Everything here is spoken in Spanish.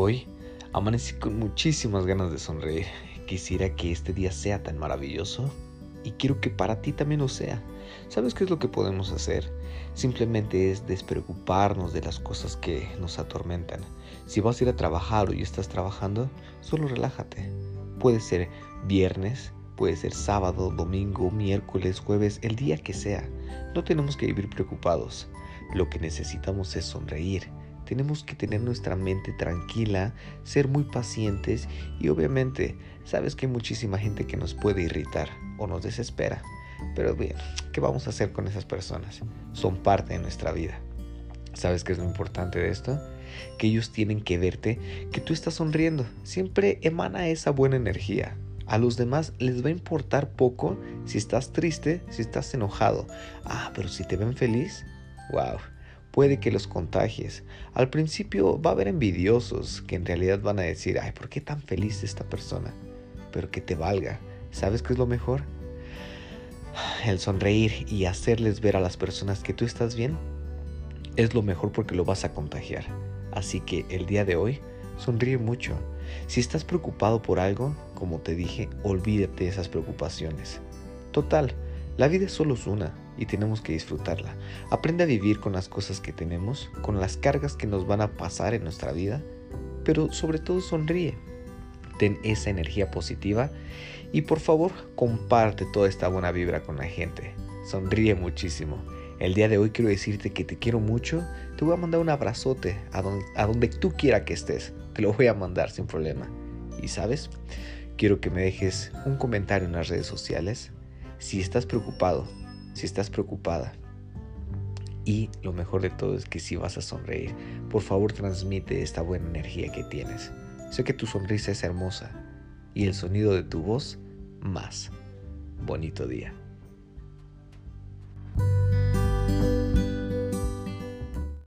Hoy amanecí con muchísimas ganas de sonreír. Quisiera que este día sea tan maravilloso y quiero que para ti también lo sea. ¿Sabes qué es lo que podemos hacer? Simplemente es despreocuparnos de las cosas que nos atormentan. Si vas a ir a trabajar o ya estás trabajando, solo relájate. Puede ser viernes, puede ser sábado, domingo, miércoles, jueves, el día que sea. No tenemos que vivir preocupados. Lo que necesitamos es sonreír. Tenemos que tener nuestra mente tranquila, ser muy pacientes y obviamente sabes que hay muchísima gente que nos puede irritar o nos desespera. Pero bien, ¿qué vamos a hacer con esas personas? Son parte de nuestra vida. ¿Sabes qué es lo importante de esto? Que ellos tienen que verte que tú estás sonriendo. Siempre emana esa buena energía. A los demás les va a importar poco si estás triste, si estás enojado. Ah, pero si te ven feliz, wow, puede que los contagies. Al principio va a haber envidiosos que en realidad van a decir, ay, ¿por qué tan feliz esta persona? Pero que te valga. ¿Sabes qué es lo mejor? El sonreír y hacerles ver a las personas que tú estás bien es lo mejor porque lo vas a contagiar. Así que el día de hoy, sonríe mucho. Si estás preocupado por algo, como te dije, olvídate de esas preocupaciones. Total, la vida es solo una y tenemos que disfrutarla. Aprende a vivir con las cosas que tenemos, con las cargas que nos van a pasar en nuestra vida, pero sobre todo sonríe. Ten esa energía positiva y por favor comparte toda esta buena vibra con la gente. Sonríe muchísimo. El día de hoy quiero decirte que te quiero mucho. Te voy a mandar un abrazote a donde, tú quiera que estés. Te lo voy a mandar sin problema. Y sabes, quiero que me dejes un comentario en las redes sociales si estás preocupado, si estás preocupada. Y lo mejor de todo es que si vas a sonreír, por favor transmite esta buena energía que tienes. Sé que tu sonrisa es hermosa y el sonido de tu voz más. Bonito día.